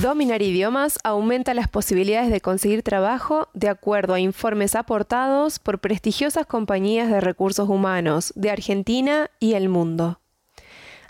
Dominar idiomas aumenta las posibilidades de conseguir trabajo de acuerdo a informes aportados por prestigiosas compañías de recursos humanos de Argentina y el mundo.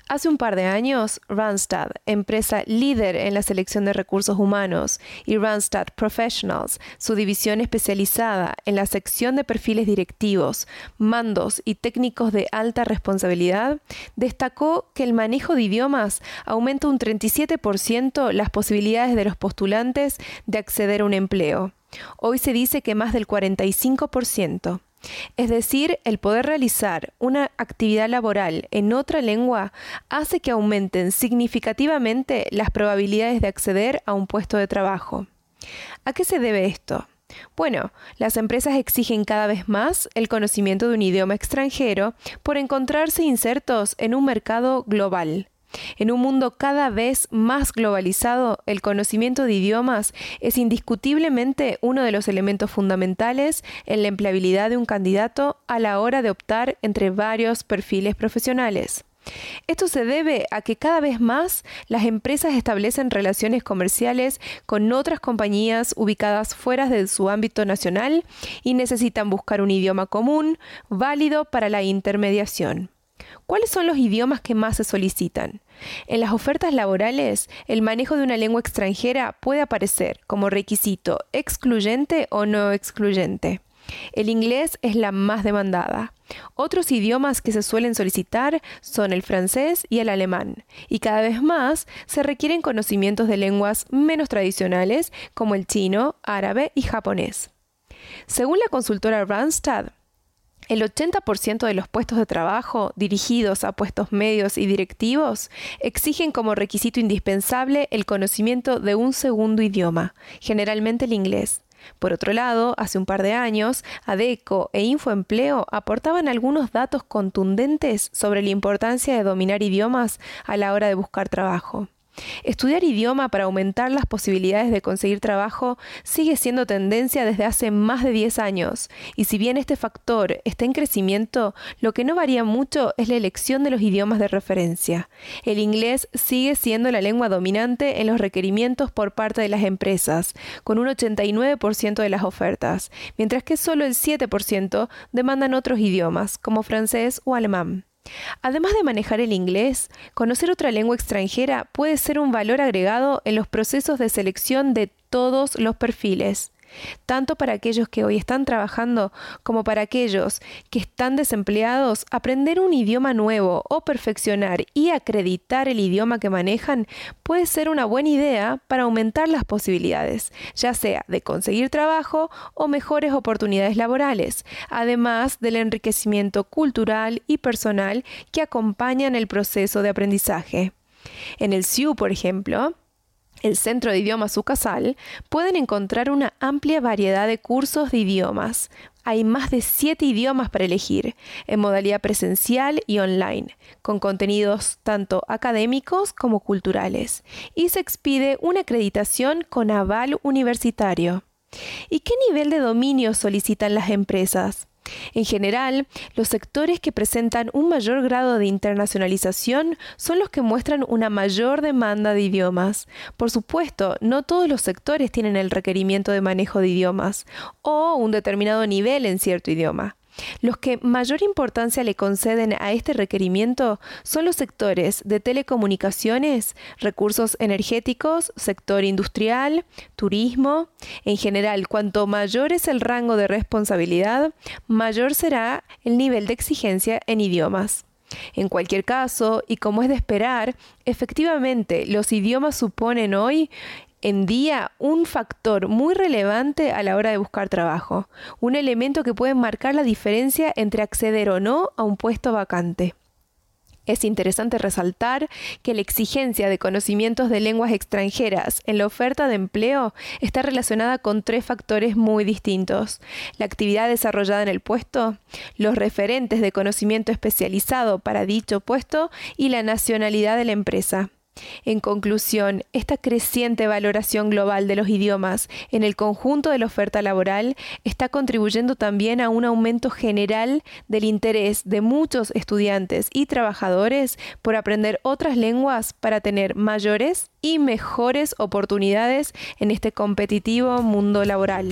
Hace un par de años, Randstad, empresa líder en la selección de recursos humanos, y Randstad Professionals, su división especializada en la sección de perfiles directivos, mandos y técnicos de alta responsabilidad, destacó que el manejo de idiomas aumenta un 37% las posibilidades de los postulantes de acceder a un empleo. Hoy se dice que más del 45%. Es decir, el poder realizar una actividad laboral en otra lengua hace que aumenten significativamente las probabilidades de acceder a un puesto de trabajo. ¿A qué se debe esto? Bueno, las empresas exigen cada vez más el conocimiento de un idioma extranjero por encontrarse insertos en un mercado global. En un mundo cada vez más globalizado, el conocimiento de idiomas es indiscutiblemente uno de los elementos fundamentales en la empleabilidad de un candidato a la hora de optar entre varios perfiles profesionales. Esto se debe a que cada vez más las empresas establecen relaciones comerciales con otras compañías ubicadas fuera de su ámbito nacional y necesitan buscar un idioma común, válido para la intermediación. ¿Cuáles son los idiomas que más se solicitan? En las ofertas laborales, el manejo de una lengua extranjera puede aparecer como requisito excluyente o no excluyente. El inglés es la más demandada. Otros idiomas que se suelen solicitar son el francés y el alemán, y cada vez más se requieren conocimientos de lenguas menos tradicionales como el chino, árabe y japonés. Según la consultora Randstad, el 80% de los puestos de trabajo dirigidos a puestos medios y directivos exigen como requisito indispensable el conocimiento de un segundo idioma, generalmente el inglés. Por otro lado, hace un par de años, ADECO e Infoempleo aportaban algunos datos contundentes sobre la importancia de dominar idiomas a la hora de buscar trabajo. Estudiar idioma para aumentar las posibilidades de conseguir trabajo sigue siendo tendencia desde hace más de 10 años, y si bien este factor está en crecimiento, lo que no varía mucho es la elección de los idiomas de referencia. El inglés sigue siendo la lengua dominante en los requerimientos por parte de las empresas, con un 89% de las ofertas, mientras que solo el 7% demandan otros idiomas, como francés o alemán. Además de manejar el inglés, conocer otra lengua extranjera puede ser un valor agregado en los procesos de selección de todos los perfiles tanto para aquellos que hoy están trabajando como para aquellos que están desempleados, aprender un idioma nuevo o perfeccionar y acreditar el idioma que manejan puede ser una buena idea para aumentar las posibilidades, ya sea de conseguir trabajo o mejores oportunidades laborales, además del enriquecimiento cultural y personal que acompañan el proceso de aprendizaje. En el SIU, por ejemplo, el Centro de Idiomas Ucasal, pueden encontrar una amplia variedad de cursos de idiomas. Hay más de siete idiomas para elegir, en modalidad presencial y online, con contenidos tanto académicos como culturales, y se expide una acreditación con aval universitario. ¿Y qué nivel de dominio solicitan las empresas? En general, los sectores que presentan un mayor grado de internacionalización son los que muestran una mayor demanda de idiomas. Por supuesto, no todos los sectores tienen el requerimiento de manejo de idiomas o un determinado nivel en cierto idioma. Los que mayor importancia le conceden a este requerimiento son los sectores de telecomunicaciones, recursos energéticos, sector industrial, turismo. En general, cuanto mayor es el rango de responsabilidad, mayor será el nivel de exigencia en idiomas. En cualquier caso, y como es de esperar, efectivamente los idiomas suponen hoy en día un factor muy relevante a la hora de buscar trabajo, un elemento que puede marcar la diferencia entre acceder o no a un puesto vacante. Es interesante resaltar que la exigencia de conocimientos de lenguas extranjeras en la oferta de empleo está relacionada con tres factores muy distintos. La actividad desarrollada en el puesto, los referentes de conocimiento especializado para dicho puesto y la nacionalidad de la empresa. En conclusión, esta creciente valoración global de los idiomas en el conjunto de la oferta laboral está contribuyendo también a un aumento general del interés de muchos estudiantes y trabajadores por aprender otras lenguas para tener mayores y mejores oportunidades en este competitivo mundo laboral.